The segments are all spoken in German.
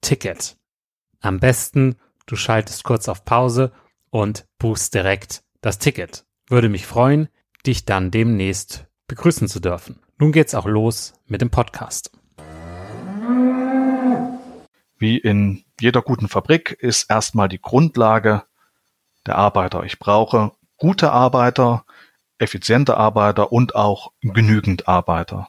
Ticket. Am besten, du schaltest kurz auf Pause und buchst direkt das Ticket. Würde mich freuen, dich dann demnächst begrüßen zu dürfen. Nun geht's auch los mit dem Podcast. Wie in jeder guten Fabrik ist erstmal die Grundlage der Arbeiter. Ich brauche gute Arbeiter, effiziente Arbeiter und auch genügend Arbeiter.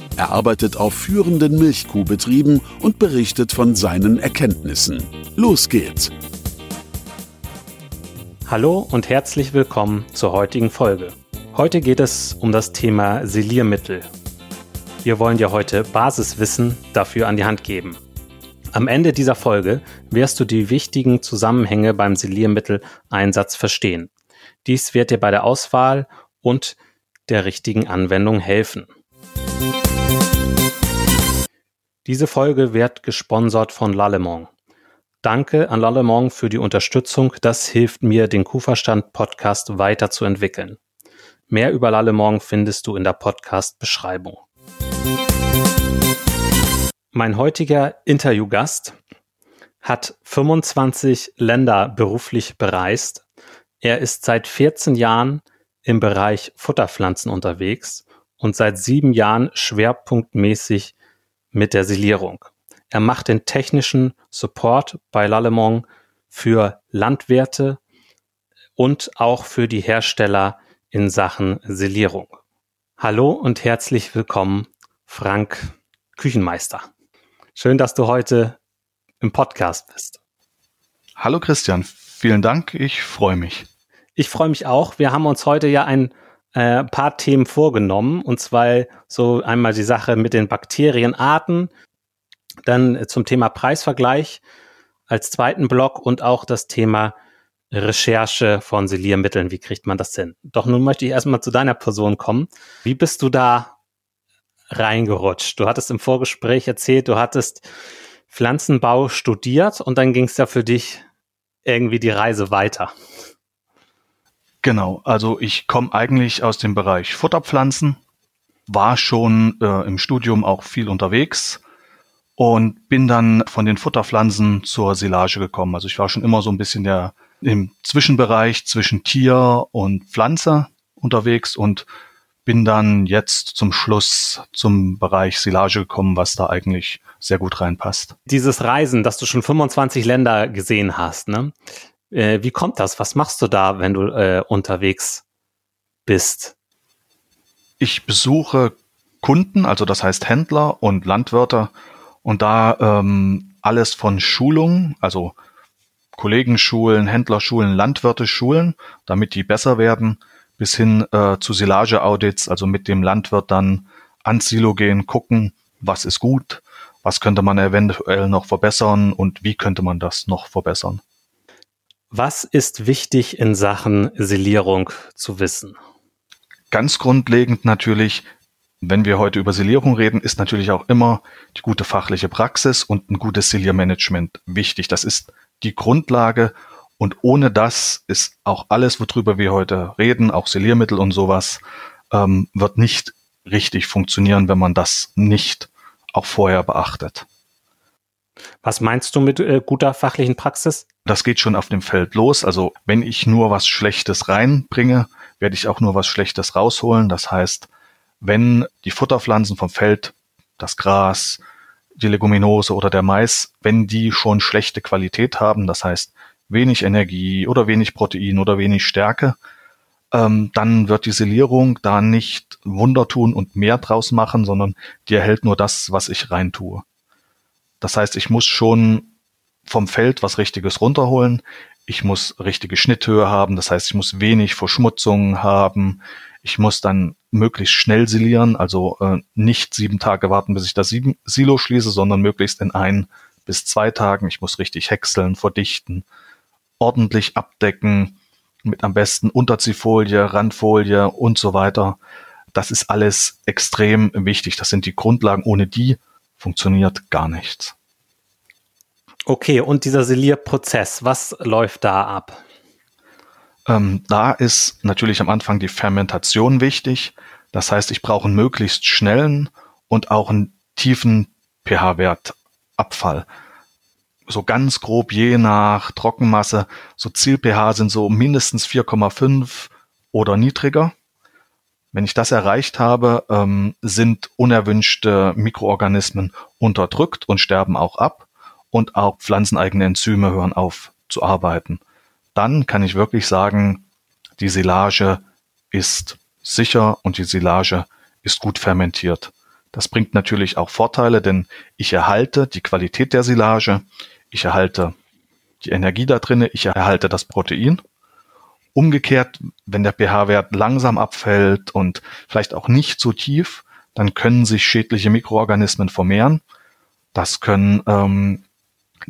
Er arbeitet auf führenden Milchkuhbetrieben und berichtet von seinen Erkenntnissen. Los geht's! Hallo und herzlich willkommen zur heutigen Folge. Heute geht es um das Thema Siliermittel. Wir wollen dir heute Basiswissen dafür an die Hand geben. Am Ende dieser Folge wirst du die wichtigen Zusammenhänge beim Siliermitteleinsatz verstehen. Dies wird dir bei der Auswahl und der richtigen Anwendung helfen. Diese Folge wird gesponsert von Lallemont. Danke an Lallemont für die Unterstützung. Das hilft mir, den Kuhverstand Podcast weiterzuentwickeln. Mehr über Lallemont findest du in der Podcast-Beschreibung. Mein heutiger Interviewgast hat 25 Länder beruflich bereist. Er ist seit 14 Jahren im Bereich Futterpflanzen unterwegs und seit sieben Jahren schwerpunktmäßig mit der Silierung. Er macht den technischen Support bei Lallemont für Landwirte und auch für die Hersteller in Sachen Silierung. Hallo und herzlich willkommen, Frank Küchenmeister. Schön, dass du heute im Podcast bist. Hallo Christian, vielen Dank, ich freue mich. Ich freue mich auch. Wir haben uns heute ja ein äh, paar Themen vorgenommen, und zwar so einmal die Sache mit den Bakterienarten, dann zum Thema Preisvergleich als zweiten Block und auch das Thema Recherche von Siliermitteln. Wie kriegt man das hin? Doch nun möchte ich erstmal zu deiner Person kommen. Wie bist du da reingerutscht? Du hattest im Vorgespräch erzählt, du hattest Pflanzenbau studiert und dann ging es ja für dich irgendwie die Reise weiter. Genau, also ich komme eigentlich aus dem Bereich Futterpflanzen, war schon äh, im Studium auch viel unterwegs und bin dann von den Futterpflanzen zur Silage gekommen. Also ich war schon immer so ein bisschen der im Zwischenbereich zwischen Tier und Pflanze unterwegs und bin dann jetzt zum Schluss zum Bereich Silage gekommen, was da eigentlich sehr gut reinpasst. Dieses Reisen, dass du schon 25 Länder gesehen hast, ne? Äh, wie kommt das? Was machst du da, wenn du äh, unterwegs bist? Ich besuche Kunden, also das heißt Händler und Landwirte und da ähm, alles von Schulungen, also Kollegenschulen, Händlerschulen, Landwirteschulen, damit die besser werden, bis hin äh, zu Silage-Audits, also mit dem Landwirt dann ans Silo gehen, gucken, was ist gut, was könnte man eventuell noch verbessern und wie könnte man das noch verbessern. Was ist wichtig in Sachen Silierung zu wissen? Ganz grundlegend natürlich, wenn wir heute über Silierung reden, ist natürlich auch immer die gute fachliche Praxis und ein gutes Siliermanagement wichtig. Das ist die Grundlage und ohne das ist auch alles, worüber wir heute reden, auch Siliermittel und sowas, ähm, wird nicht richtig funktionieren, wenn man das nicht auch vorher beachtet. Was meinst du mit äh, guter fachlichen Praxis? Das geht schon auf dem Feld los. Also wenn ich nur was Schlechtes reinbringe, werde ich auch nur was Schlechtes rausholen. Das heißt, wenn die Futterpflanzen vom Feld, das Gras, die Leguminose oder der Mais, wenn die schon schlechte Qualität haben, das heißt wenig Energie oder wenig Protein oder wenig Stärke, ähm, dann wird die Silierung da nicht Wunder tun und mehr draus machen, sondern die erhält nur das, was ich rein tue. Das heißt, ich muss schon vom Feld was Richtiges runterholen. Ich muss richtige Schnitthöhe haben. Das heißt, ich muss wenig Verschmutzung haben. Ich muss dann möglichst schnell silieren, also äh, nicht sieben Tage warten, bis ich das Silo schließe, sondern möglichst in ein bis zwei Tagen. Ich muss richtig häckseln, verdichten, ordentlich abdecken, mit am besten Unterziehfolie, Randfolie und so weiter. Das ist alles extrem wichtig. Das sind die Grundlagen. Ohne die funktioniert gar nichts. Okay, und dieser Silierprozess, was läuft da ab? Ähm, da ist natürlich am Anfang die Fermentation wichtig. Das heißt, ich brauche einen möglichst schnellen und auch einen tiefen pH-Wertabfall so ganz grob je nach Trockenmasse, so Ziel-pH sind so mindestens 4,5 oder niedriger. Wenn ich das erreicht habe, ähm, sind unerwünschte Mikroorganismen unterdrückt und sterben auch ab und auch pflanzeneigene Enzyme hören auf zu arbeiten. Dann kann ich wirklich sagen, die Silage ist sicher und die Silage ist gut fermentiert. Das bringt natürlich auch Vorteile, denn ich erhalte die Qualität der Silage, ich erhalte die Energie da drinne, ich erhalte das Protein. Umgekehrt, wenn der pH-Wert langsam abfällt und vielleicht auch nicht so tief, dann können sich schädliche Mikroorganismen vermehren. Das können ähm,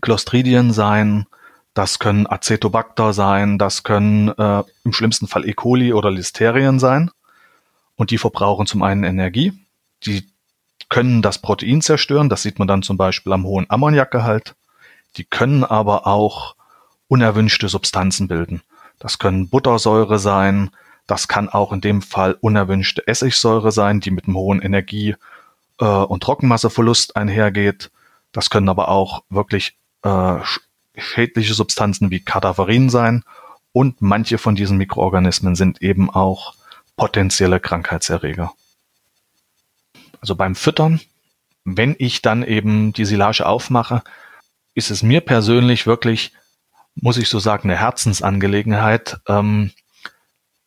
Clostridien sein, das können Acetobacter sein, das können äh, im schlimmsten Fall E. coli oder Listerien sein. Und die verbrauchen zum einen Energie, die können das Protein zerstören, das sieht man dann zum Beispiel am hohen Ammoniakgehalt. Die können aber auch unerwünschte Substanzen bilden. Das können Buttersäure sein, das kann auch in dem Fall unerwünschte Essigsäure sein, die mit einem hohen Energie- äh, und Trockenmasseverlust einhergeht. Das können aber auch wirklich äh, schädliche Substanzen wie Kadaverin sein. Und manche von diesen Mikroorganismen sind eben auch potenzielle Krankheitserreger. Also beim Füttern, wenn ich dann eben die Silage aufmache, ist es mir persönlich wirklich, muss ich so sagen, eine Herzensangelegenheit. Ähm,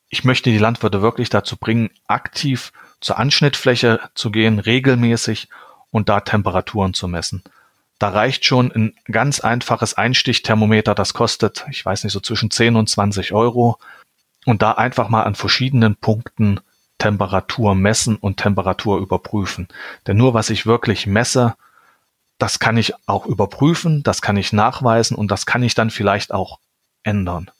ich möchte die Landwirte wirklich dazu bringen, aktiv zur Anschnittfläche zu gehen, regelmäßig und da Temperaturen zu messen. Da reicht schon ein ganz einfaches Einstichthermometer, das kostet, ich weiß nicht, so zwischen 10 und 20 Euro. Und da einfach mal an verschiedenen Punkten Temperatur messen und Temperatur überprüfen. Denn nur was ich wirklich messe, das kann ich auch überprüfen, das kann ich nachweisen und das kann ich dann vielleicht auch ändern.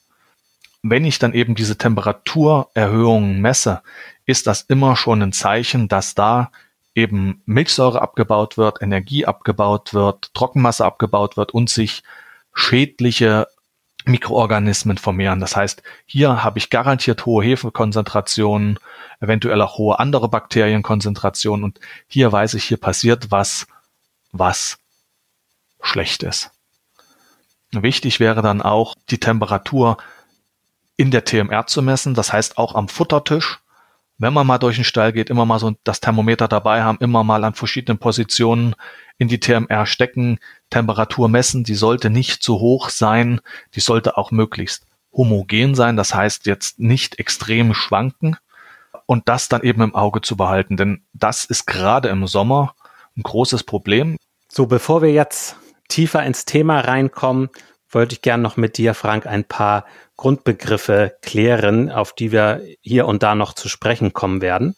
wenn ich dann eben diese Temperaturerhöhungen messe, ist das immer schon ein Zeichen, dass da eben Milchsäure abgebaut wird, Energie abgebaut wird, Trockenmasse abgebaut wird und sich schädliche Mikroorganismen vermehren. Das heißt, hier habe ich garantiert hohe Hefekonzentrationen, eventuell auch hohe andere Bakterienkonzentrationen und hier weiß ich, hier passiert was, was schlecht ist. Wichtig wäre dann auch die Temperatur in der TMR zu messen, das heißt auch am Futtertisch. Wenn man mal durch den Stall geht, immer mal so das Thermometer dabei haben, immer mal an verschiedenen Positionen in die TMR stecken, Temperatur messen, die sollte nicht zu hoch sein, die sollte auch möglichst homogen sein, das heißt jetzt nicht extrem schwanken und das dann eben im Auge zu behalten, denn das ist gerade im Sommer ein großes Problem. So, bevor wir jetzt tiefer ins Thema reinkommen, wollte ich gern noch mit dir, Frank, ein paar Grundbegriffe klären, auf die wir hier und da noch zu sprechen kommen werden.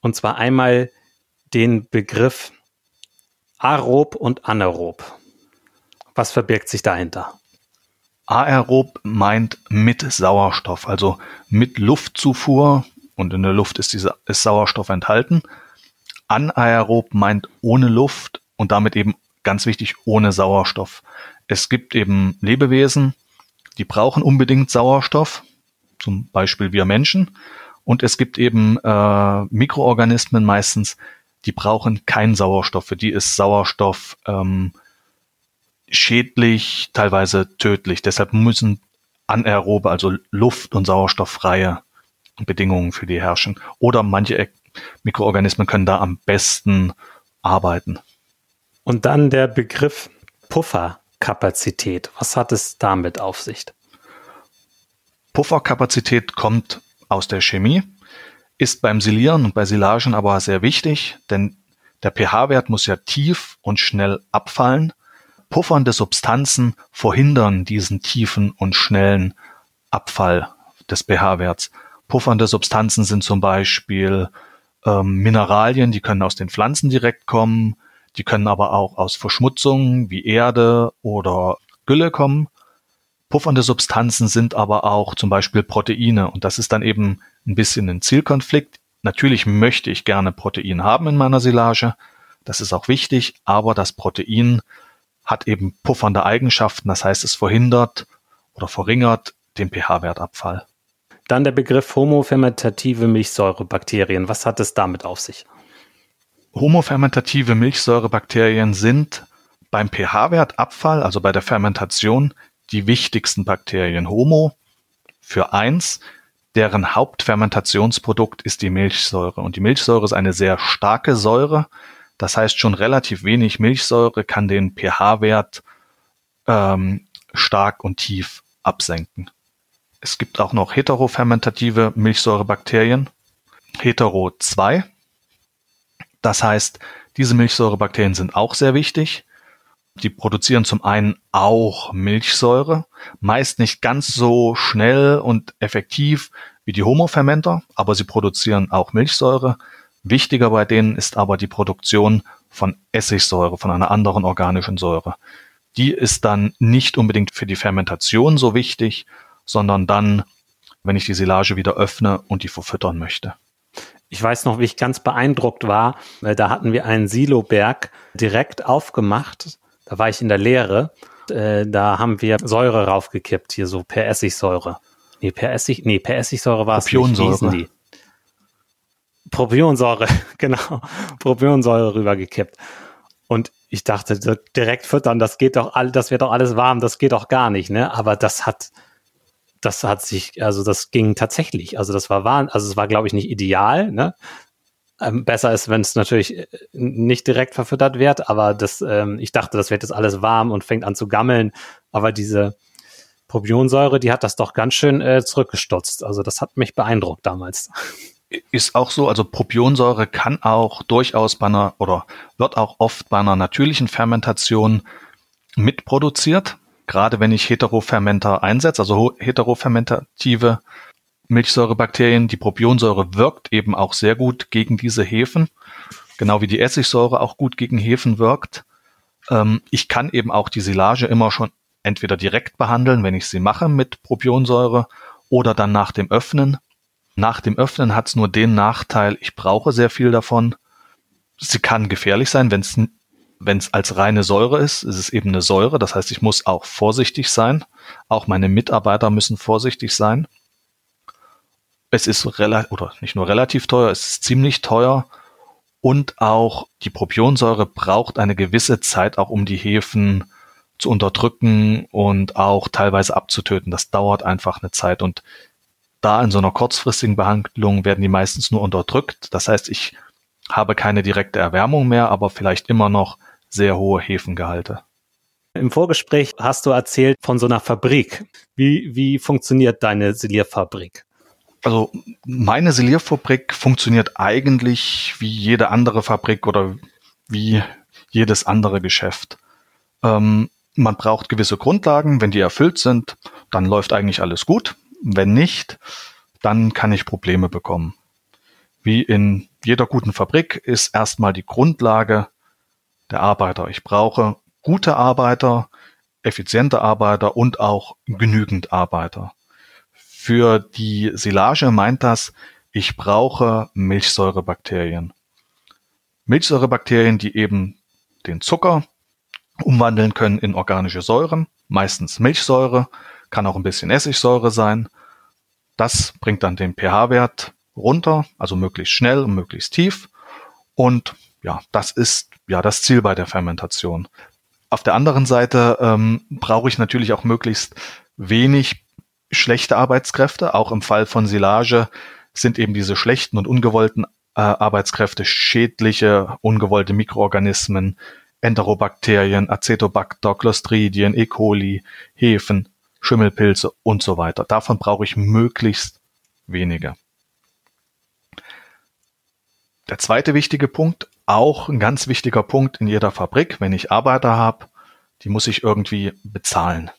Und zwar einmal den Begriff aerob und anaerob. Was verbirgt sich dahinter? Aerob meint mit Sauerstoff, also mit Luftzufuhr und in der Luft ist, diese, ist Sauerstoff enthalten. Anaerob meint ohne Luft und damit eben ganz wichtig ohne Sauerstoff. Es gibt eben Lebewesen, die brauchen unbedingt Sauerstoff, zum Beispiel wir Menschen. Und es gibt eben äh, Mikroorganismen meistens, die brauchen keinen Sauerstoff. Für die ist Sauerstoff ähm, schädlich, teilweise tödlich. Deshalb müssen anaerobe, also luft- und sauerstofffreie Bedingungen für die herrschen. Oder manche Mikroorganismen können da am besten arbeiten. Und dann der Begriff Pufferkapazität. Was hat es damit auf sich? Pufferkapazität kommt aus der Chemie, ist beim Silieren und bei Silagen aber sehr wichtig, denn der pH-Wert muss ja tief und schnell abfallen. Puffernde Substanzen verhindern diesen tiefen und schnellen Abfall des pH-Werts. Puffernde Substanzen sind zum Beispiel ähm, Mineralien, die können aus den Pflanzen direkt kommen, die können aber auch aus Verschmutzungen wie Erde oder Gülle kommen. Puffernde Substanzen sind aber auch zum Beispiel Proteine und das ist dann eben ein bisschen ein Zielkonflikt. Natürlich möchte ich gerne Protein haben in meiner Silage, das ist auch wichtig, aber das Protein hat eben puffernde Eigenschaften, das heißt es verhindert oder verringert den pH-Wertabfall. Dann der Begriff homofermentative Milchsäurebakterien. Was hat es damit auf sich? Homofermentative Milchsäurebakterien sind beim pH-Wertabfall, also bei der Fermentation, die wichtigsten Bakterien. Homo für eins, deren Hauptfermentationsprodukt ist die Milchsäure. Und die Milchsäure ist eine sehr starke Säure. Das heißt, schon relativ wenig Milchsäure kann den pH-Wert ähm, stark und tief absenken. Es gibt auch noch heterofermentative Milchsäurebakterien. Hetero 2 das heißt, diese Milchsäurebakterien sind auch sehr wichtig. Die produzieren zum einen auch Milchsäure, meist nicht ganz so schnell und effektiv wie die Homofermenter, aber sie produzieren auch Milchsäure. Wichtiger bei denen ist aber die Produktion von Essigsäure, von einer anderen organischen Säure. Die ist dann nicht unbedingt für die Fermentation so wichtig, sondern dann, wenn ich die Silage wieder öffne und die verfüttern möchte. Ich weiß noch, wie ich ganz beeindruckt war. weil Da hatten wir einen Siloberg direkt aufgemacht. Da war ich in der Lehre. Äh, da haben wir Säure raufgekippt, hier so per Essigsäure. Nee, per Essig, nee, per Essigsäure war es Propionsäure. Propionsäure, genau. Propionsäure rübergekippt. Und ich dachte, direkt füttern, das geht doch all, das wird doch alles warm, das geht doch gar nicht, ne? Aber das hat, das hat sich, also das ging tatsächlich. Also das war wahr, also es war, glaube ich, nicht ideal. Ne? Ähm, besser ist, wenn es natürlich äh, nicht direkt verfüttert wird, aber das, ähm, ich dachte, das wird jetzt alles warm und fängt an zu gammeln. Aber diese Propionsäure, die hat das doch ganz schön äh, zurückgestutzt. Also das hat mich beeindruckt damals. Ist auch so, also Propionsäure kann auch durchaus bei einer oder wird auch oft bei einer natürlichen Fermentation mitproduziert gerade wenn ich Heterofermenter einsetze, also heterofermentative Milchsäurebakterien, die Propionsäure wirkt eben auch sehr gut gegen diese Hefen, genau wie die Essigsäure auch gut gegen Hefen wirkt. Ähm, ich kann eben auch die Silage immer schon entweder direkt behandeln, wenn ich sie mache mit Propionsäure, oder dann nach dem Öffnen. Nach dem Öffnen hat es nur den Nachteil, ich brauche sehr viel davon. Sie kann gefährlich sein, wenn es wenn es als reine Säure ist, ist es eben eine Säure. Das heißt, ich muss auch vorsichtig sein. Auch meine Mitarbeiter müssen vorsichtig sein. Es ist relativ, oder nicht nur relativ teuer, es ist ziemlich teuer. Und auch die Propionsäure braucht eine gewisse Zeit, auch um die Hefen zu unterdrücken und auch teilweise abzutöten. Das dauert einfach eine Zeit. Und da in so einer kurzfristigen Behandlung werden die meistens nur unterdrückt. Das heißt, ich habe keine direkte Erwärmung mehr, aber vielleicht immer noch sehr hohe Hefengehalte. Im Vorgespräch hast du erzählt von so einer Fabrik. Wie, wie funktioniert deine Silierfabrik? Also meine Silierfabrik funktioniert eigentlich wie jede andere Fabrik oder wie jedes andere Geschäft. Ähm, man braucht gewisse Grundlagen. Wenn die erfüllt sind, dann läuft eigentlich alles gut. Wenn nicht, dann kann ich Probleme bekommen. Wie in jeder guten Fabrik ist erstmal die Grundlage der Arbeiter. Ich brauche gute Arbeiter, effiziente Arbeiter und auch genügend Arbeiter. Für die Silage meint das, ich brauche Milchsäurebakterien. Milchsäurebakterien, die eben den Zucker umwandeln können in organische Säuren, meistens Milchsäure, kann auch ein bisschen Essigsäure sein. Das bringt dann den pH-Wert runter, also möglichst schnell und möglichst tief. Und ja, das ist ja das Ziel bei der Fermentation. Auf der anderen Seite ähm, brauche ich natürlich auch möglichst wenig schlechte Arbeitskräfte. Auch im Fall von Silage sind eben diese schlechten und ungewollten äh, Arbeitskräfte schädliche, ungewollte Mikroorganismen, Enterobakterien, Acetobacter, Clostridien, E. coli, Hefen, Schimmelpilze und so weiter. Davon brauche ich möglichst wenige. Der zweite wichtige Punkt, auch ein ganz wichtiger Punkt in jeder Fabrik, wenn ich Arbeiter habe, die muss ich irgendwie bezahlen.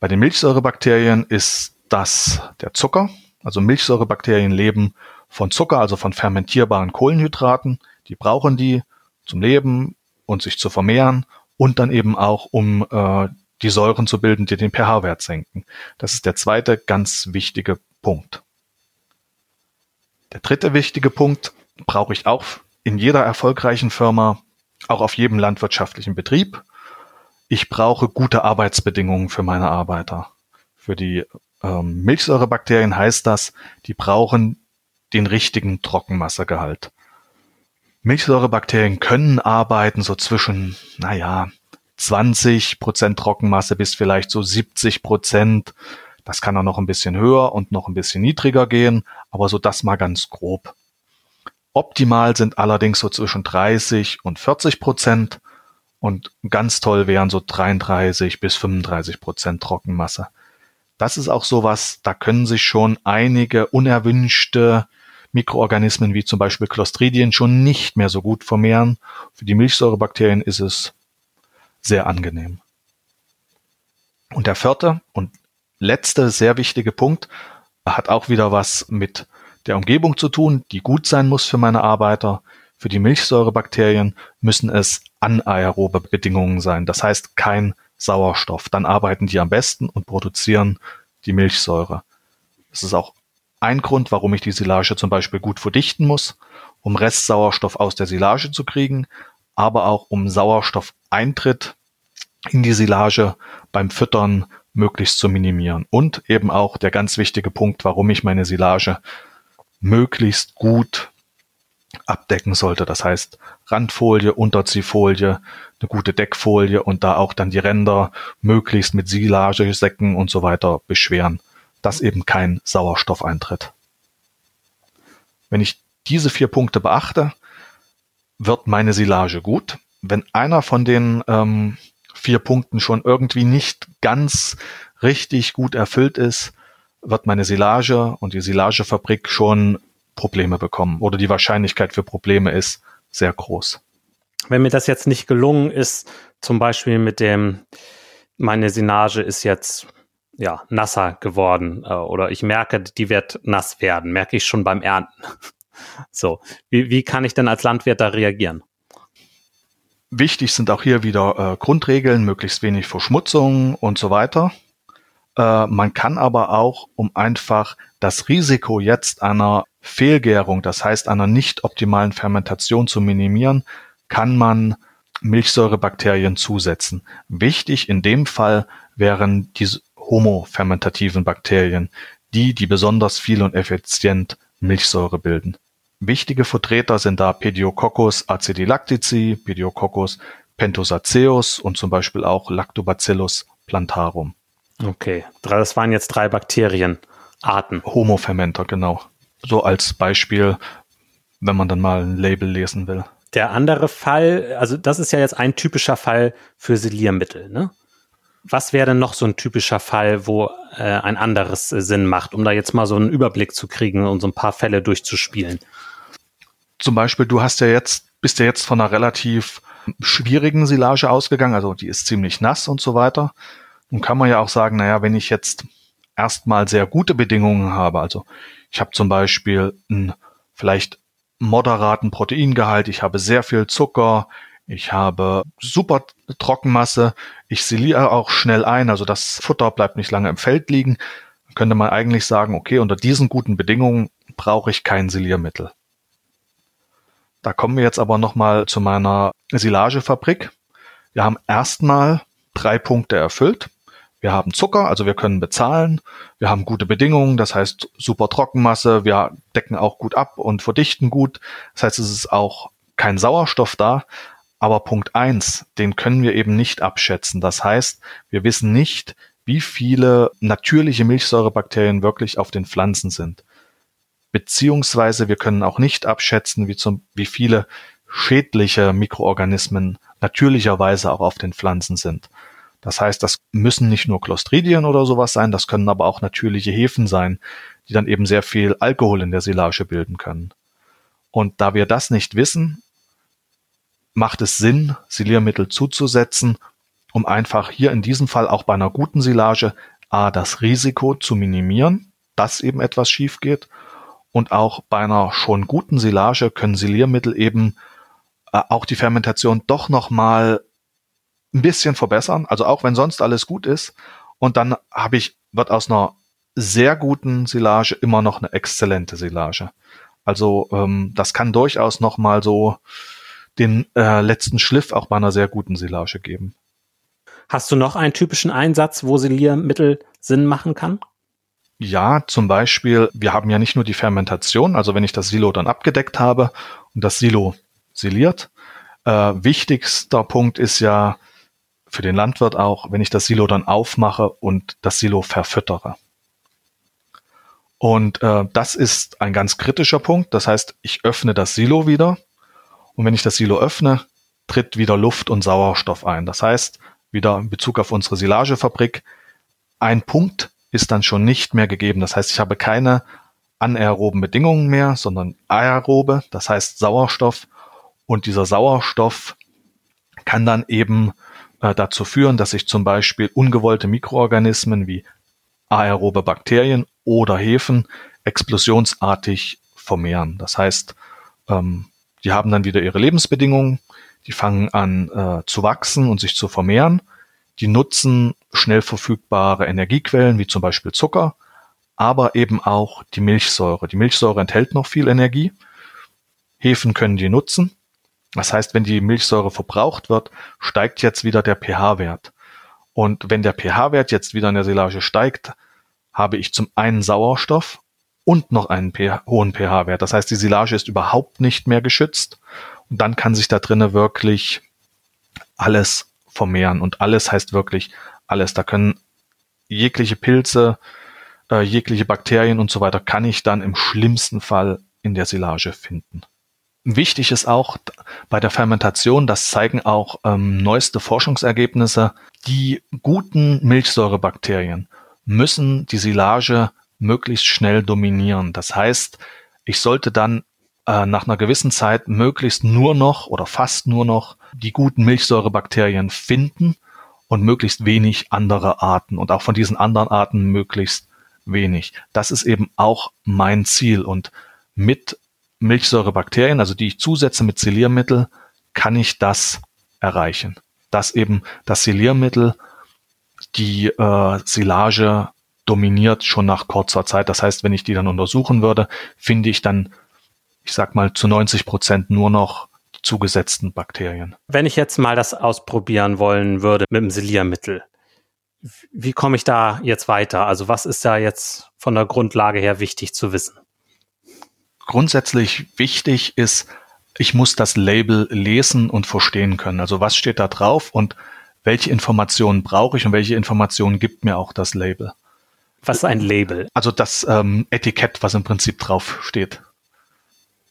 Bei den Milchsäurebakterien ist das der Zucker. Also Milchsäurebakterien leben von Zucker, also von fermentierbaren Kohlenhydraten. Die brauchen die zum Leben und sich zu vermehren und dann eben auch, um äh, die Säuren zu bilden, die den pH-Wert senken. Das ist der zweite ganz wichtige Punkt. Der dritte wichtige Punkt brauche ich auch in jeder erfolgreichen Firma, auch auf jedem landwirtschaftlichen Betrieb. Ich brauche gute Arbeitsbedingungen für meine Arbeiter. Für die ähm, Milchsäurebakterien heißt das, die brauchen den richtigen Trockenmassegehalt. Milchsäurebakterien können arbeiten so zwischen, naja, 20 Prozent Trockenmasse bis vielleicht so 70 Prozent das kann auch noch ein bisschen höher und noch ein bisschen niedriger gehen, aber so das mal ganz grob. Optimal sind allerdings so zwischen 30 und 40 Prozent und ganz toll wären so 33 bis 35 Prozent Trockenmasse. Das ist auch sowas, da können sich schon einige unerwünschte Mikroorganismen wie zum Beispiel Clostridien schon nicht mehr so gut vermehren. Für die Milchsäurebakterien ist es sehr angenehm. Und der vierte und letzte sehr wichtige Punkt hat auch wieder was mit der Umgebung zu tun, die gut sein muss für meine Arbeiter. Für die Milchsäurebakterien müssen es anaerobe Bedingungen sein. Das heißt kein Sauerstoff. Dann arbeiten die am besten und produzieren die Milchsäure. Das ist auch ein Grund, warum ich die Silage zum Beispiel gut verdichten muss, um Restsauerstoff aus der Silage zu kriegen, aber auch um Sauerstoffeintritt in die Silage beim Füttern möglichst zu minimieren. Und eben auch der ganz wichtige Punkt, warum ich meine Silage möglichst gut abdecken sollte. Das heißt Randfolie, Unterziehfolie, eine gute Deckfolie und da auch dann die Ränder möglichst mit Silagesäcken und so weiter beschweren, dass eben kein Sauerstoff eintritt. Wenn ich diese vier Punkte beachte, wird meine Silage gut. Wenn einer von den ähm, vier Punkten schon irgendwie nicht ganz richtig gut erfüllt ist, wird meine Silage und die Silagefabrik schon Probleme bekommen oder die Wahrscheinlichkeit für Probleme ist sehr groß. Wenn mir das jetzt nicht gelungen ist, zum Beispiel mit dem, meine Silage ist jetzt ja nasser geworden äh, oder ich merke, die wird nass werden, merke ich schon beim Ernten. So, wie, wie kann ich denn als Landwirt da reagieren? Wichtig sind auch hier wieder äh, Grundregeln, möglichst wenig Verschmutzung und so weiter. Äh, man kann aber auch, um einfach das Risiko jetzt einer Fehlgärung, das heißt einer nicht optimalen Fermentation zu minimieren, kann man Milchsäurebakterien zusetzen. Wichtig in dem Fall wären die homofermentativen Bakterien, die, die besonders viel und effizient Milchsäure bilden. Wichtige Vertreter sind da Pediococcus acidilactici, Pediococcus pentosaceus und zum Beispiel auch Lactobacillus plantarum. Okay, das waren jetzt drei Bakterienarten. Homofermenter, genau. So als Beispiel, wenn man dann mal ein Label lesen will. Der andere Fall, also das ist ja jetzt ein typischer Fall für Siliermittel, ne? Was wäre denn noch so ein typischer Fall, wo äh, ein anderes äh, Sinn macht, um da jetzt mal so einen Überblick zu kriegen und so ein paar Fälle durchzuspielen? Zum Beispiel, du hast ja jetzt, bist ja jetzt von einer relativ schwierigen Silage ausgegangen, also die ist ziemlich nass und so weiter. Nun kann man ja auch sagen, naja, wenn ich jetzt erstmal sehr gute Bedingungen habe, also ich habe zum Beispiel einen vielleicht moderaten Proteingehalt, ich habe sehr viel Zucker, ich habe super Trockenmasse, ich siliere auch schnell ein, also das Futter bleibt nicht lange im Feld liegen, dann könnte man eigentlich sagen, okay, unter diesen guten Bedingungen brauche ich kein Siliermittel. Da kommen wir jetzt aber nochmal zu meiner Silagefabrik. Wir haben erstmal drei Punkte erfüllt. Wir haben Zucker, also wir können bezahlen. Wir haben gute Bedingungen, das heißt super Trockenmasse. Wir decken auch gut ab und verdichten gut. Das heißt, es ist auch kein Sauerstoff da. Aber Punkt eins, den können wir eben nicht abschätzen. Das heißt, wir wissen nicht, wie viele natürliche Milchsäurebakterien wirklich auf den Pflanzen sind beziehungsweise wir können auch nicht abschätzen, wie, zum, wie viele schädliche Mikroorganismen natürlicherweise auch auf den Pflanzen sind. Das heißt, das müssen nicht nur Clostridien oder sowas sein, das können aber auch natürliche Hefen sein, die dann eben sehr viel Alkohol in der Silage bilden können. Und da wir das nicht wissen, macht es Sinn, Siliermittel zuzusetzen, um einfach hier in diesem Fall auch bei einer guten Silage A, das Risiko zu minimieren, dass eben etwas schief geht und auch bei einer schon guten Silage können Siliermittel eben äh, auch die Fermentation doch nochmal ein bisschen verbessern. Also auch wenn sonst alles gut ist. Und dann habe ich, wird aus einer sehr guten Silage immer noch eine exzellente Silage. Also ähm, das kann durchaus nochmal so den äh, letzten Schliff auch bei einer sehr guten Silage geben. Hast du noch einen typischen Einsatz, wo Siliermittel Sinn machen kann? Ja, zum Beispiel, wir haben ja nicht nur die Fermentation, also wenn ich das Silo dann abgedeckt habe und das Silo siliert. Äh, wichtigster Punkt ist ja für den Landwirt auch, wenn ich das Silo dann aufmache und das Silo verfüttere. Und äh, das ist ein ganz kritischer Punkt. Das heißt, ich öffne das Silo wieder und wenn ich das Silo öffne, tritt wieder Luft und Sauerstoff ein. Das heißt, wieder in Bezug auf unsere Silagefabrik, ein Punkt ist dann schon nicht mehr gegeben. Das heißt, ich habe keine anaeroben Bedingungen mehr, sondern aerobe, das heißt Sauerstoff. Und dieser Sauerstoff kann dann eben dazu führen, dass sich zum Beispiel ungewollte Mikroorganismen wie aerobe Bakterien oder Hefen explosionsartig vermehren. Das heißt, ähm, die haben dann wieder ihre Lebensbedingungen, die fangen an äh, zu wachsen und sich zu vermehren die nutzen schnell verfügbare Energiequellen wie zum Beispiel Zucker, aber eben auch die Milchsäure. Die Milchsäure enthält noch viel Energie. Hefen können die nutzen. Das heißt, wenn die Milchsäure verbraucht wird, steigt jetzt wieder der pH-Wert. Und wenn der pH-Wert jetzt wieder in der Silage steigt, habe ich zum einen Sauerstoff und noch einen hohen pH-Wert. Das heißt, die Silage ist überhaupt nicht mehr geschützt. Und dann kann sich da drinnen wirklich alles vermehren. Und alles heißt wirklich alles. Da können jegliche Pilze, äh, jegliche Bakterien und so weiter kann ich dann im schlimmsten Fall in der Silage finden. Wichtig ist auch bei der Fermentation, das zeigen auch ähm, neueste Forschungsergebnisse, die guten Milchsäurebakterien müssen die Silage möglichst schnell dominieren. Das heißt, ich sollte dann äh, nach einer gewissen Zeit möglichst nur noch oder fast nur noch die guten Milchsäurebakterien finden und möglichst wenig andere Arten und auch von diesen anderen Arten möglichst wenig. Das ist eben auch mein Ziel und mit Milchsäurebakterien, also die ich zusetze mit Siliermittel, kann ich das erreichen. Dass eben das Siliermittel die äh, Silage dominiert schon nach kurzer Zeit. Das heißt, wenn ich die dann untersuchen würde, finde ich dann, ich sag mal, zu 90 Prozent nur noch zugesetzten Bakterien. Wenn ich jetzt mal das ausprobieren wollen würde mit dem Siliermittel, wie komme ich da jetzt weiter? Also was ist da jetzt von der Grundlage her wichtig zu wissen? Grundsätzlich wichtig ist, ich muss das Label lesen und verstehen können. Also was steht da drauf und welche Informationen brauche ich und welche Informationen gibt mir auch das Label. Was ist ein Label? Also das ähm, Etikett, was im Prinzip drauf steht.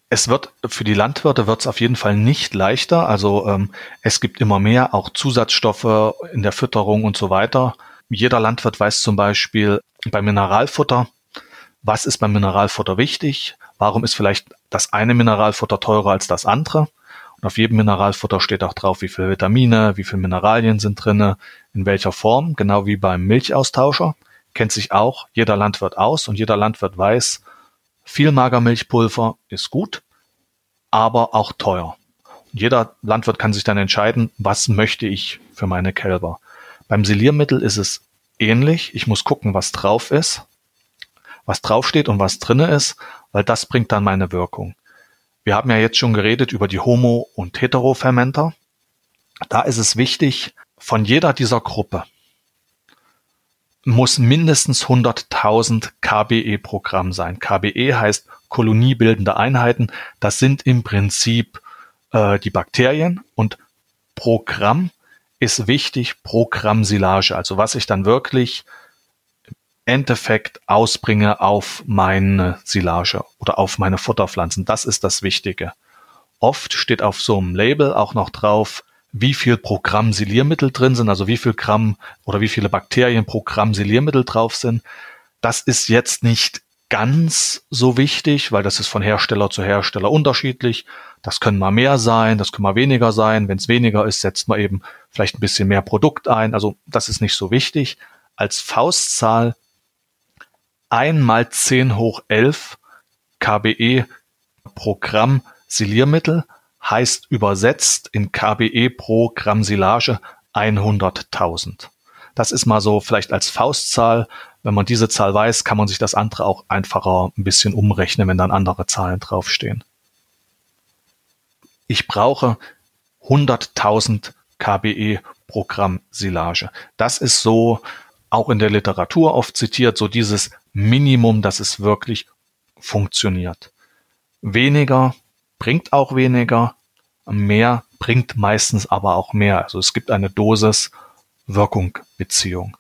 Es wird für die Landwirte wird es auf jeden Fall nicht leichter. Also ähm, es gibt immer mehr auch Zusatzstoffe in der Fütterung und so weiter. Jeder Landwirt weiß zum Beispiel bei Mineralfutter, was ist beim Mineralfutter wichtig, warum ist vielleicht das eine Mineralfutter teurer als das andere. Und auf jedem Mineralfutter steht auch drauf, wie viele Vitamine, wie viele Mineralien sind drinne, in welcher Form, genau wie beim Milchaustauscher. Kennt sich auch jeder Landwirt aus und jeder Landwirt weiß, viel Magermilchpulver ist gut, aber auch teuer. Und jeder Landwirt kann sich dann entscheiden, was möchte ich für meine Kälber. Beim Siliermittel ist es ähnlich. Ich muss gucken, was drauf ist, was draufsteht und was drinne ist, weil das bringt dann meine Wirkung. Wir haben ja jetzt schon geredet über die Homo- und Heterofermenter. Da ist es wichtig, von jeder dieser Gruppe muss mindestens 100.000 KBE pro Gramm sein. KBE heißt koloniebildende Einheiten. Das sind im Prinzip äh, die Bakterien und pro Gramm ist wichtig pro Gramm Silage. Also was ich dann wirklich Endeffekt ausbringe auf meine Silage oder auf meine Futterpflanzen. Das ist das Wichtige. Oft steht auf so einem Label auch noch drauf, wie viel pro Gramm Siliermittel drin sind, also wie viel Gramm oder wie viele Bakterien pro Gramm Siliermittel drauf sind. Das ist jetzt nicht ganz so wichtig, weil das ist von Hersteller zu Hersteller unterschiedlich. Das können mal mehr sein, das können mal weniger sein. Wenn es weniger ist, setzt man eben vielleicht ein bisschen mehr Produkt ein. Also das ist nicht so wichtig. Als Faustzahl ein mal 10 hoch 11 KBE pro Gramm Siliermittel heißt übersetzt in KBE pro Gramm Silage 100.000. Das ist mal so vielleicht als Faustzahl. Wenn man diese Zahl weiß, kann man sich das andere auch einfacher ein bisschen umrechnen, wenn dann andere Zahlen draufstehen. Ich brauche 100.000 KBE pro Gramm Silage. Das ist so auch in der Literatur oft zitiert, so dieses Minimum, dass es wirklich funktioniert. Weniger bringt auch weniger, mehr bringt meistens aber auch mehr. Also es gibt eine Dosis-Wirkung-Beziehung.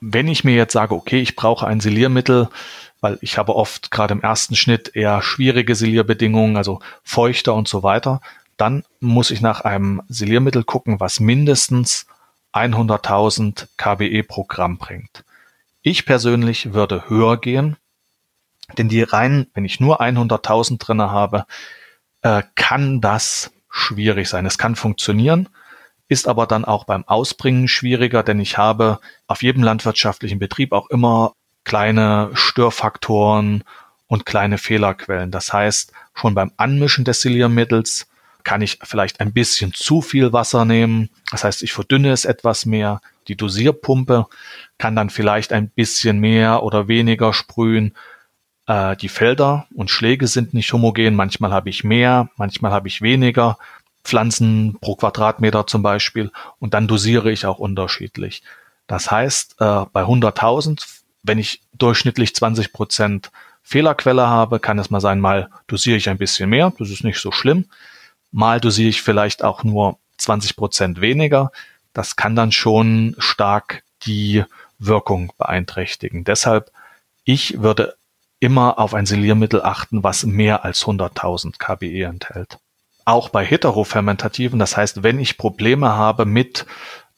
Wenn ich mir jetzt sage, okay, ich brauche ein Siliermittel, weil ich habe oft gerade im ersten Schnitt eher schwierige Silierbedingungen, also feuchter und so weiter, dann muss ich nach einem Siliermittel gucken, was mindestens 100.000 KBE pro Gramm bringt. Ich persönlich würde höher gehen, denn die rein, wenn ich nur 100.000 drinne habe, äh, kann das schwierig sein. Es kann funktionieren, ist aber dann auch beim Ausbringen schwieriger, denn ich habe auf jedem landwirtschaftlichen Betrieb auch immer kleine Störfaktoren und kleine Fehlerquellen. Das heißt, schon beim Anmischen des Siliermittels kann ich vielleicht ein bisschen zu viel Wasser nehmen. Das heißt, ich verdünne es etwas mehr. Die Dosierpumpe kann dann vielleicht ein bisschen mehr oder weniger sprühen. Äh, die Felder und Schläge sind nicht homogen. Manchmal habe ich mehr, manchmal habe ich weniger Pflanzen pro Quadratmeter zum Beispiel. Und dann dosiere ich auch unterschiedlich. Das heißt, äh, bei 100.000, wenn ich durchschnittlich 20 Prozent Fehlerquelle habe, kann es mal sein, mal dosiere ich ein bisschen mehr. Das ist nicht so schlimm. Mal dosiere ich vielleicht auch nur 20 Prozent weniger. Das kann dann schon stark die Wirkung beeinträchtigen. Deshalb, ich würde immer auf ein Siliermittel achten, was mehr als 100.000 KBE enthält. Auch bei heterofermentativen, das heißt, wenn ich Probleme habe mit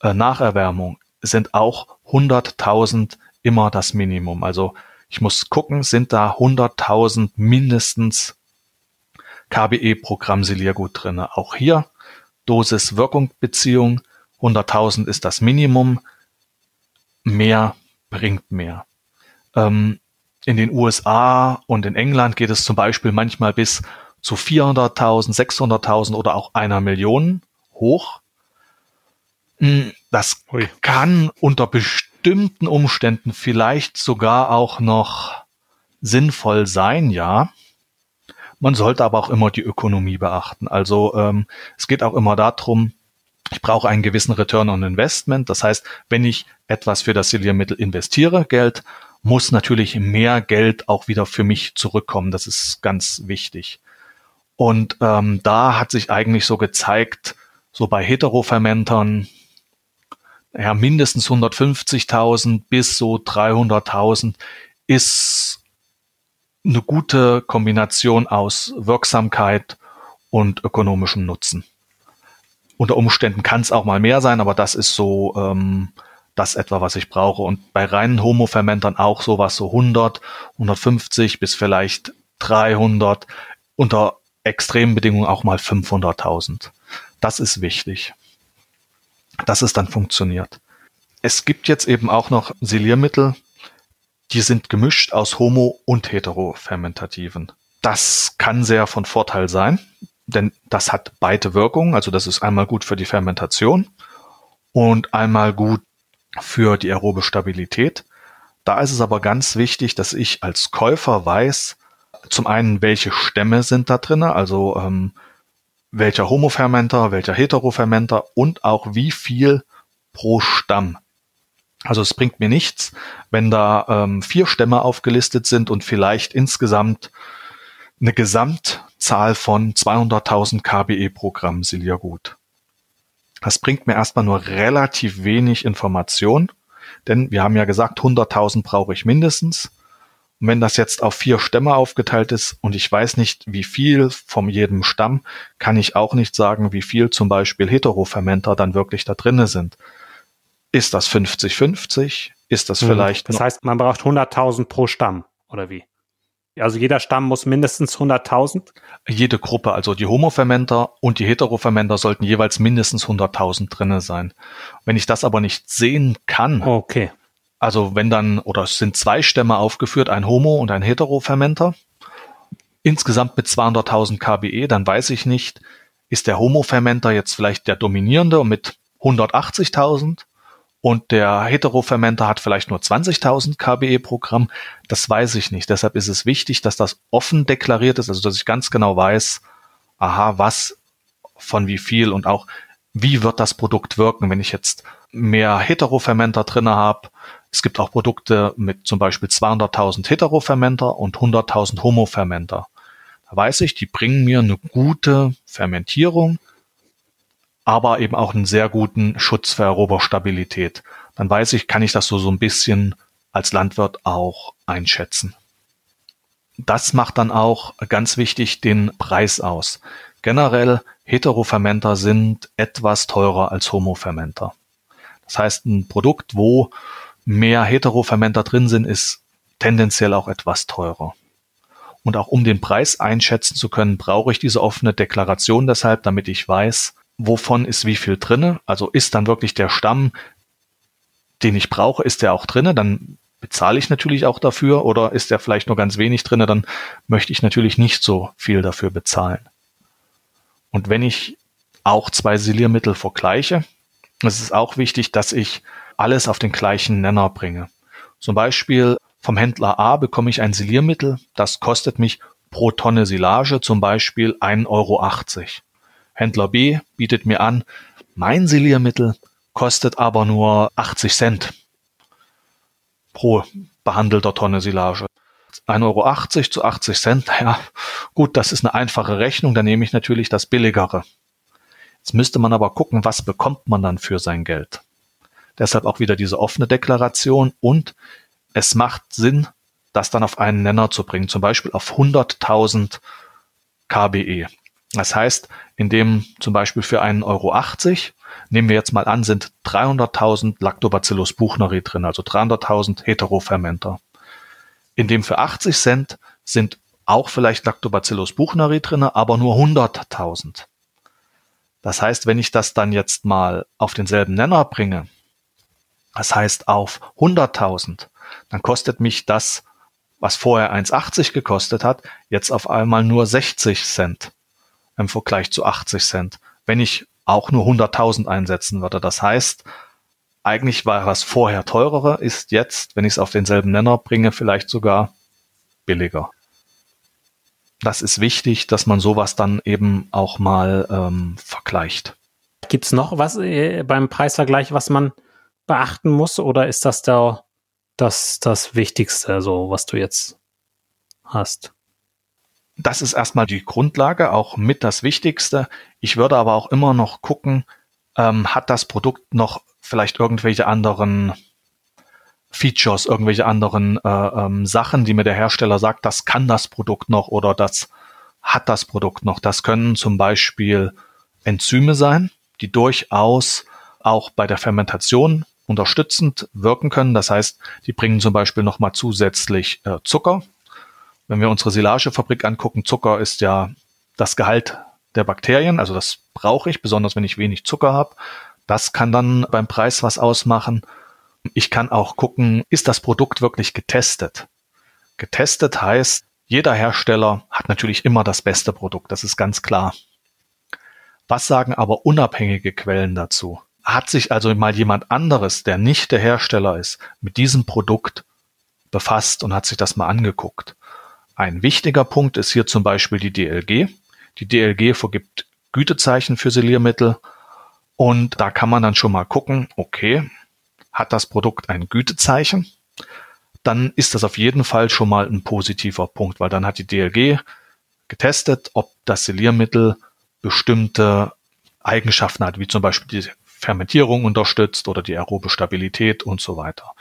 äh, Nacherwärmung, sind auch 100.000 immer das Minimum. Also ich muss gucken, sind da 100.000 mindestens KBE pro Gramm Siliergut drinne. Auch hier Dosis-Wirkung-Beziehung. 100.000 ist das Minimum. Mehr bringt mehr. Ähm, in den USA und in England geht es zum Beispiel manchmal bis zu 400.000, 600.000 oder auch einer Million hoch. Hm, das Ui. kann unter bestimmten Umständen vielleicht sogar auch noch sinnvoll sein, ja. Man sollte aber auch immer die Ökonomie beachten. Also ähm, es geht auch immer darum, ich brauche einen gewissen Return on Investment. Das heißt, wenn ich etwas für das Siliermittel investiere, Geld, muss natürlich mehr Geld auch wieder für mich zurückkommen. Das ist ganz wichtig. Und ähm, da hat sich eigentlich so gezeigt, so bei Heterofermentern, ja, mindestens 150.000 bis so 300.000 ist eine gute Kombination aus Wirksamkeit und ökonomischem Nutzen. Unter Umständen kann es auch mal mehr sein, aber das ist so ähm, das etwa, was ich brauche. Und bei reinen Homo-Fermentern auch sowas so 100, 150 bis vielleicht 300, unter extremen Bedingungen auch mal 500.000. Das ist wichtig, dass es dann funktioniert. Es gibt jetzt eben auch noch Siliermittel, die sind gemischt aus Homo- und Heterofermentativen. Das kann sehr von Vorteil sein, denn das hat beide Wirkungen. Also das ist einmal gut für die Fermentation und einmal gut für die aerobe Stabilität. Da ist es aber ganz wichtig, dass ich als Käufer weiß, zum einen, welche Stämme sind da drin, also ähm, welcher Homofermenter, welcher Heterofermenter und auch wie viel pro Stamm. Also es bringt mir nichts, wenn da ähm, vier Stämme aufgelistet sind und vielleicht insgesamt eine Gesamtzahl von 200.000 KBE pro Gramm Siliergut. Das bringt mir erstmal nur relativ wenig Information, denn wir haben ja gesagt, 100.000 brauche ich mindestens. Und wenn das jetzt auf vier Stämme aufgeteilt ist und ich weiß nicht, wie viel von jedem Stamm, kann ich auch nicht sagen, wie viel zum Beispiel Heterofermenter dann wirklich da drinne sind. Ist das 50-50? Ist das hm. vielleicht. Das heißt, man braucht 100.000 pro Stamm, oder wie? Also jeder Stamm muss mindestens 100.000? Jede Gruppe, also die Homofermenter und die Heterofermenter sollten jeweils mindestens 100.000 drinne sein. Wenn ich das aber nicht sehen kann, okay. also wenn dann, oder es sind zwei Stämme aufgeführt, ein Homo und ein Heterofermenter, insgesamt mit 200.000 KBE, dann weiß ich nicht, ist der Homofermenter jetzt vielleicht der dominierende mit 180.000 und der Heterofermenter hat vielleicht nur 20.000 KBE pro Gramm. Das weiß ich nicht. Deshalb ist es wichtig, dass das offen deklariert ist, also dass ich ganz genau weiß, aha, was von wie viel und auch wie wird das Produkt wirken, wenn ich jetzt mehr Heterofermenter drinne habe. Es gibt auch Produkte mit zum Beispiel 200.000 Heterofermenter und 100.000 Homofermenter. Da weiß ich, die bringen mir eine gute Fermentierung, aber eben auch einen sehr guten Schutz für Aeroberstabilität. Dann weiß ich, kann ich das so, so ein bisschen als Landwirt auch einschätzen. Das macht dann auch ganz wichtig den Preis aus. Generell Heterofermenter sind etwas teurer als Homofermenter. Das heißt, ein Produkt, wo mehr Heterofermenter drin sind, ist tendenziell auch etwas teurer. Und auch um den Preis einschätzen zu können, brauche ich diese offene Deklaration deshalb, damit ich weiß, wovon ist wie viel drinne. Also ist dann wirklich der Stamm, den ich brauche, ist der auch drinne, dann bezahle ich natürlich auch dafür oder ist der vielleicht nur ganz wenig drinne, dann möchte ich natürlich nicht so viel dafür bezahlen. Und wenn ich auch zwei Siliermittel vergleiche, es ist auch wichtig, dass ich alles auf den gleichen Nenner bringe. Zum Beispiel vom Händler A bekomme ich ein Siliermittel, das kostet mich pro Tonne Silage zum Beispiel 1,80 Euro. Händler B bietet mir an, mein Siliermittel kostet aber nur 80 Cent pro behandelter Tonne Silage. 1,80 Euro zu 80 Cent, ja gut, das ist eine einfache Rechnung, da nehme ich natürlich das billigere. Jetzt müsste man aber gucken, was bekommt man dann für sein Geld. Deshalb auch wieder diese offene Deklaration und es macht Sinn, das dann auf einen Nenner zu bringen, zum Beispiel auf 100.000 KBE. Das heißt, in dem zum Beispiel für einen Euro 80, nehmen wir jetzt mal an, sind 300.000 Lactobacillus buchneri drin, also 300.000 Heterofermenter. In dem für 80 Cent sind auch vielleicht Lactobacillus buchneri drin, aber nur 100.000. Das heißt, wenn ich das dann jetzt mal auf denselben Nenner bringe, das heißt auf 100.000, dann kostet mich das, was vorher 1,80 gekostet hat, jetzt auf einmal nur 60 Cent im Vergleich zu 80 Cent. Wenn ich auch nur 100.000 einsetzen würde. Das heißt, eigentlich war was vorher teurere, ist jetzt, wenn ich es auf denselben Nenner bringe, vielleicht sogar billiger. Das ist wichtig, dass man sowas dann eben auch mal ähm, vergleicht. Gibt es noch was äh, beim Preisvergleich, was man beachten muss, oder ist das da das, das Wichtigste, so was du jetzt hast? Das ist erstmal die Grundlage, auch mit das Wichtigste. Ich würde aber auch immer noch gucken, ähm, hat das Produkt noch vielleicht irgendwelche anderen Features, irgendwelche anderen äh, ähm, Sachen, die mir der Hersteller sagt, das kann das Produkt noch oder das hat das Produkt noch. Das können zum Beispiel Enzyme sein, die durchaus auch bei der Fermentation unterstützend wirken können. Das heißt, die bringen zum Beispiel nochmal zusätzlich äh, Zucker. Wenn wir unsere Silagefabrik angucken, Zucker ist ja das Gehalt der Bakterien, also das brauche ich, besonders wenn ich wenig Zucker habe. Das kann dann beim Preis was ausmachen. Ich kann auch gucken, ist das Produkt wirklich getestet? Getestet heißt, jeder Hersteller hat natürlich immer das beste Produkt, das ist ganz klar. Was sagen aber unabhängige Quellen dazu? Hat sich also mal jemand anderes, der nicht der Hersteller ist, mit diesem Produkt befasst und hat sich das mal angeguckt? Ein wichtiger Punkt ist hier zum Beispiel die DLG. Die DLG vergibt Gütezeichen für Siliermittel und da kann man dann schon mal gucken, okay, hat das Produkt ein Gütezeichen? Dann ist das auf jeden Fall schon mal ein positiver Punkt, weil dann hat die DLG getestet, ob das Siliermittel bestimmte Eigenschaften hat, wie zum Beispiel die Fermentierung unterstützt oder die aerobe Stabilität und so weiter.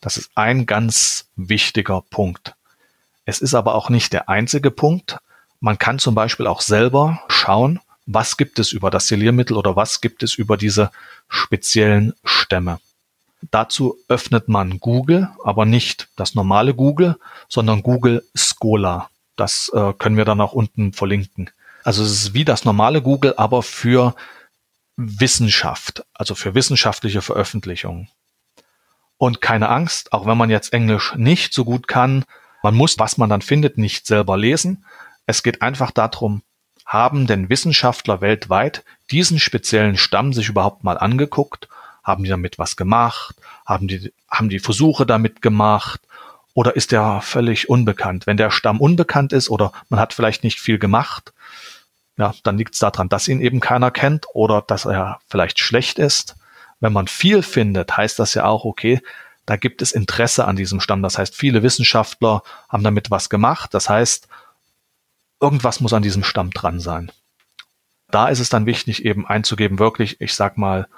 Das ist ein ganz wichtiger Punkt. Es ist aber auch nicht der einzige Punkt. Man kann zum Beispiel auch selber schauen, was gibt es über das Siliermittel oder was gibt es über diese speziellen Stämme. Dazu öffnet man Google, aber nicht das normale Google, sondern Google Scholar. Das äh, können wir dann auch unten verlinken. Also es ist wie das normale Google, aber für Wissenschaft, also für wissenschaftliche Veröffentlichungen. Und keine Angst, auch wenn man jetzt Englisch nicht so gut kann, man muss, was man dann findet, nicht selber lesen. Es geht einfach darum, haben denn Wissenschaftler weltweit diesen speziellen Stamm sich überhaupt mal angeguckt? Haben die damit was gemacht? Haben die, haben die Versuche damit gemacht? Oder ist der völlig unbekannt? Wenn der Stamm unbekannt ist oder man hat vielleicht nicht viel gemacht, ja, dann liegt es daran, dass ihn eben keiner kennt oder dass er vielleicht schlecht ist. Wenn man viel findet, heißt das ja auch, okay, da gibt es Interesse an diesem Stamm. Das heißt, viele Wissenschaftler haben damit was gemacht. Das heißt, irgendwas muss an diesem Stamm dran sein. Da ist es dann wichtig, eben einzugeben, wirklich, ich sag mal,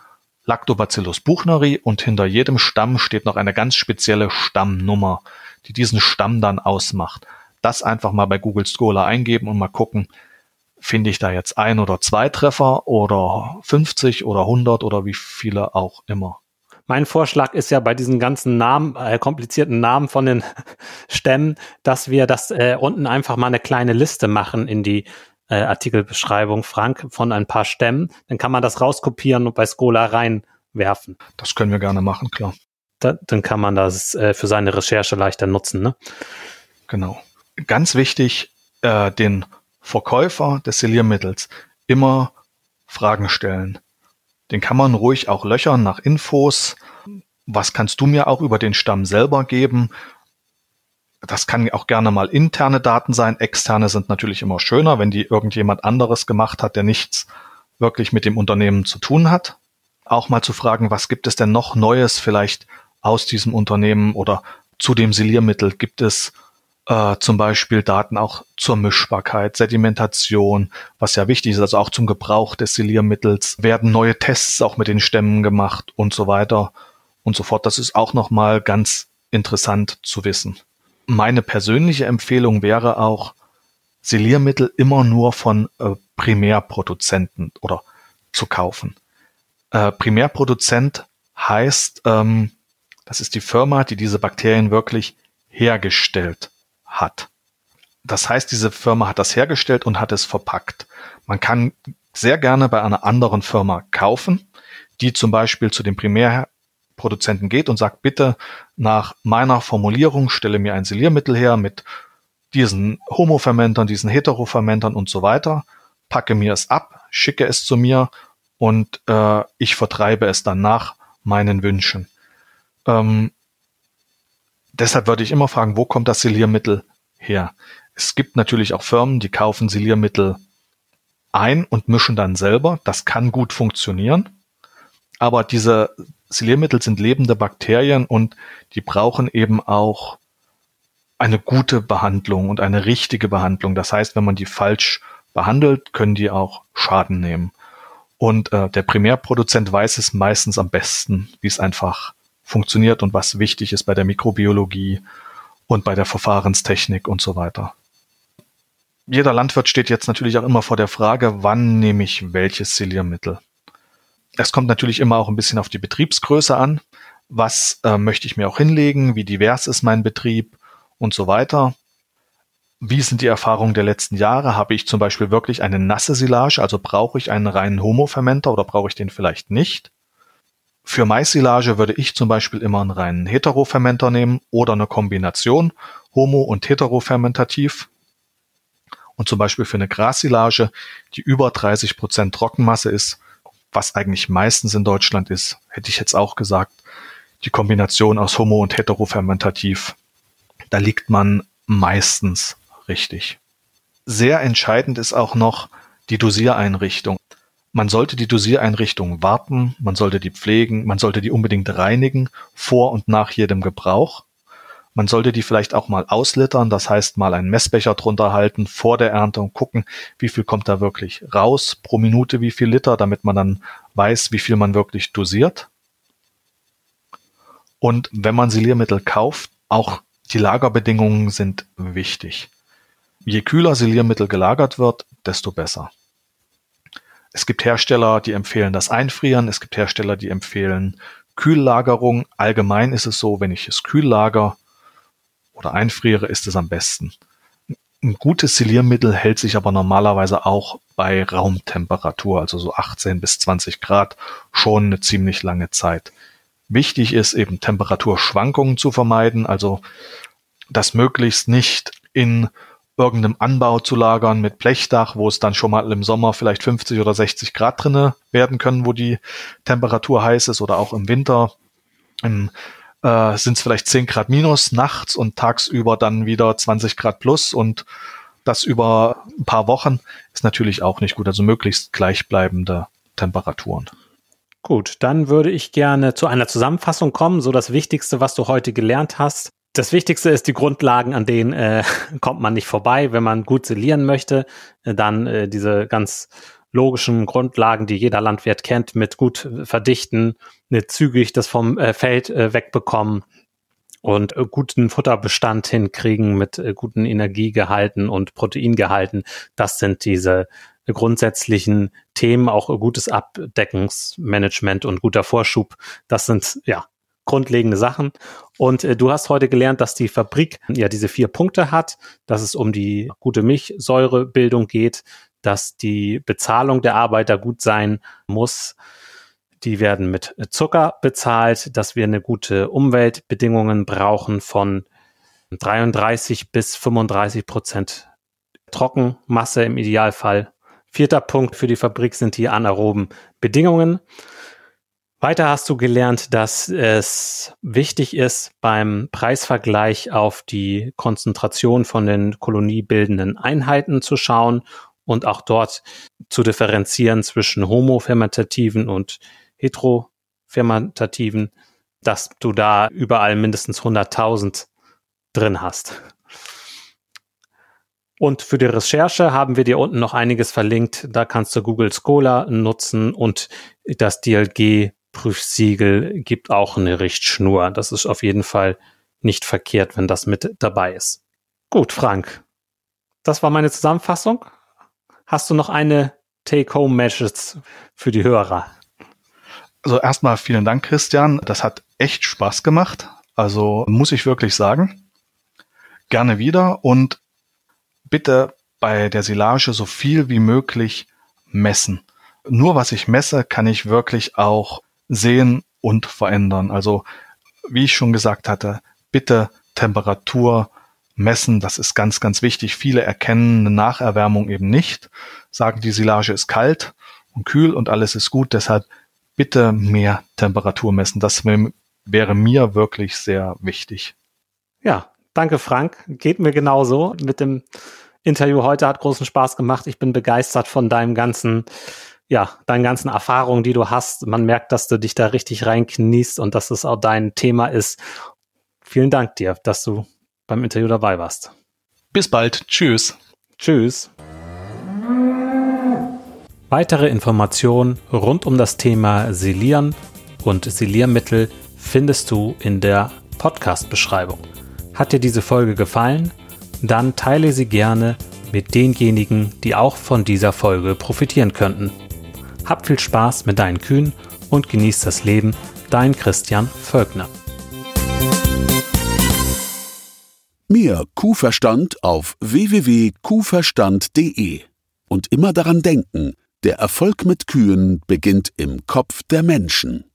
Lactobacillus buchneri und hinter jedem Stamm steht noch eine ganz spezielle Stammnummer, die diesen Stamm dann ausmacht. Das einfach mal bei Google Scholar eingeben und mal gucken, finde ich da jetzt ein oder zwei Treffer oder 50 oder 100 oder wie viele auch immer. Mein Vorschlag ist ja bei diesen ganzen Namen, äh, komplizierten Namen von den Stämmen, dass wir das äh, unten einfach mal eine kleine Liste machen in die äh, Artikelbeschreibung, Frank, von ein paar Stämmen. Dann kann man das rauskopieren und bei Schola reinwerfen. Das können wir gerne machen, klar. Da, dann kann man das äh, für seine Recherche leichter nutzen, ne? Genau. Ganz wichtig, äh, den Verkäufer des Siliermittels immer Fragen stellen. Den kann man ruhig auch löchern nach Infos. Was kannst du mir auch über den Stamm selber geben? Das kann auch gerne mal interne Daten sein. Externe sind natürlich immer schöner, wenn die irgendjemand anderes gemacht hat, der nichts wirklich mit dem Unternehmen zu tun hat. Auch mal zu fragen, was gibt es denn noch Neues vielleicht aus diesem Unternehmen oder zu dem Siliermittel? Gibt es äh, zum Beispiel Daten auch zur Mischbarkeit, Sedimentation, was ja wichtig ist, also auch zum Gebrauch des Siliermittels, werden neue Tests auch mit den Stämmen gemacht und so weiter und so fort. Das ist auch nochmal ganz interessant zu wissen. Meine persönliche Empfehlung wäre auch, Siliermittel immer nur von äh, Primärproduzenten oder zu kaufen. Äh, Primärproduzent heißt, ähm, das ist die Firma, die diese Bakterien wirklich hergestellt hat. Das heißt, diese Firma hat das hergestellt und hat es verpackt. Man kann sehr gerne bei einer anderen Firma kaufen, die zum Beispiel zu dem Primärproduzenten geht und sagt, bitte nach meiner Formulierung stelle mir ein Siliermittel her mit diesen Homofermentern, diesen Heterofermentern und so weiter, packe mir es ab, schicke es zu mir und äh, ich vertreibe es dann nach meinen Wünschen. Ähm, deshalb würde ich immer fragen, wo kommt das Siliermittel her? Es gibt natürlich auch Firmen, die kaufen Siliermittel ein und mischen dann selber. Das kann gut funktionieren. Aber diese Siliermittel sind lebende Bakterien und die brauchen eben auch eine gute Behandlung und eine richtige Behandlung. Das heißt, wenn man die falsch behandelt, können die auch Schaden nehmen. Und äh, der Primärproduzent weiß es meistens am besten, wie es einfach funktioniert und was wichtig ist bei der Mikrobiologie und bei der Verfahrenstechnik und so weiter. Jeder Landwirt steht jetzt natürlich auch immer vor der Frage, wann nehme ich welches Siliermittel? Es kommt natürlich immer auch ein bisschen auf die Betriebsgröße an. Was äh, möchte ich mir auch hinlegen? Wie divers ist mein Betrieb? Und so weiter. Wie sind die Erfahrungen der letzten Jahre? Habe ich zum Beispiel wirklich eine nasse Silage? Also brauche ich einen reinen Homofermenter oder brauche ich den vielleicht nicht? Für Maissilage würde ich zum Beispiel immer einen reinen Heterofermenter nehmen oder eine Kombination Homo- und Heterofermentativ. Und zum Beispiel für eine Grassilage, die über 30 Prozent Trockenmasse ist, was eigentlich meistens in Deutschland ist, hätte ich jetzt auch gesagt, die Kombination aus Homo- und Heterofermentativ, da liegt man meistens richtig. Sehr entscheidend ist auch noch die Dosiereinrichtung. Man sollte die Dosiereinrichtung warten, man sollte die pflegen, man sollte die unbedingt reinigen vor und nach jedem Gebrauch. Man sollte die vielleicht auch mal auslittern, das heißt mal einen Messbecher drunter halten vor der Ernte und gucken, wie viel kommt da wirklich raus pro Minute, wie viel Liter, damit man dann weiß, wie viel man wirklich dosiert. Und wenn man Siliermittel kauft, auch die Lagerbedingungen sind wichtig. Je kühler Siliermittel gelagert wird, desto besser. Es gibt Hersteller, die empfehlen das Einfrieren. Es gibt Hersteller, die empfehlen Kühllagerung. Allgemein ist es so, wenn ich es kühl lager oder einfriere, ist es am besten. Ein gutes Siliermittel hält sich aber normalerweise auch bei Raumtemperatur, also so 18 bis 20 Grad, schon eine ziemlich lange Zeit. Wichtig ist eben Temperaturschwankungen zu vermeiden, also das möglichst nicht in irgendeinem Anbau zu lagern mit Blechdach, wo es dann schon mal im Sommer vielleicht 50 oder 60 Grad drinne werden können, wo die Temperatur heiß ist oder auch im Winter im, äh, sind es vielleicht 10 Grad minus nachts und tagsüber dann wieder 20 Grad plus und das über ein paar Wochen ist natürlich auch nicht gut. Also möglichst gleichbleibende Temperaturen. Gut, dann würde ich gerne zu einer Zusammenfassung kommen, so das Wichtigste, was du heute gelernt hast. Das Wichtigste ist die Grundlagen, an denen äh, kommt man nicht vorbei, wenn man gut silieren möchte. Äh, dann äh, diese ganz logischen Grundlagen, die jeder Landwirt kennt, mit gut verdichten, ne, zügig das vom äh, Feld äh, wegbekommen und äh, guten Futterbestand hinkriegen mit äh, guten Energiegehalten und Proteingehalten. Das sind diese grundsätzlichen Themen, auch gutes Abdeckungsmanagement und guter Vorschub. Das sind ja grundlegende Sachen. Und äh, du hast heute gelernt, dass die Fabrik ja diese vier Punkte hat, dass es um die gute Milchsäurebildung geht, dass die Bezahlung der Arbeiter gut sein muss. Die werden mit Zucker bezahlt, dass wir eine gute Umweltbedingungen brauchen von 33 bis 35 Prozent Trockenmasse im Idealfall. Vierter Punkt für die Fabrik sind die anaeroben Bedingungen. Weiter hast du gelernt, dass es wichtig ist, beim Preisvergleich auf die Konzentration von den koloniebildenden Einheiten zu schauen und auch dort zu differenzieren zwischen homofermentativen und heterofermentativen, dass du da überall mindestens 100.000 drin hast. Und für die Recherche haben wir dir unten noch einiges verlinkt. Da kannst du Google Scholar nutzen und das DLG Prüfsiegel gibt auch eine Richtschnur. Das ist auf jeden Fall nicht verkehrt, wenn das mit dabei ist. Gut, Frank. Das war meine Zusammenfassung. Hast du noch eine Take-Home-Message für die Hörer? Also erstmal vielen Dank, Christian. Das hat echt Spaß gemacht. Also muss ich wirklich sagen. Gerne wieder und bitte bei der Silage so viel wie möglich messen. Nur was ich messe, kann ich wirklich auch sehen und verändern. Also wie ich schon gesagt hatte, bitte Temperatur messen, das ist ganz, ganz wichtig. Viele erkennen eine Nacherwärmung eben nicht, sagen, die Silage ist kalt und kühl und alles ist gut. Deshalb bitte mehr Temperatur messen. Das wäre mir wirklich sehr wichtig. Ja, danke Frank. Geht mir genauso mit dem Interview heute. Hat großen Spaß gemacht. Ich bin begeistert von deinem ganzen, ja, deinen ganzen Erfahrungen, die du hast. Man merkt, dass du dich da richtig reinkniest und dass es auch dein Thema ist. Vielen Dank dir, dass du beim Interview dabei warst. Bis bald. Tschüss. Tschüss. Weitere Informationen rund um das Thema Silieren und Siliermittel findest du in der Podcast-Beschreibung. Hat dir diese Folge gefallen? Dann teile sie gerne mit denjenigen, die auch von dieser Folge profitieren könnten. Hab viel Spaß mit deinen Kühen und genieß das Leben. Dein Christian Völkner. Mehr Kuhverstand auf www.kuhverstand.de. Und immer daran denken, der Erfolg mit Kühen beginnt im Kopf der Menschen.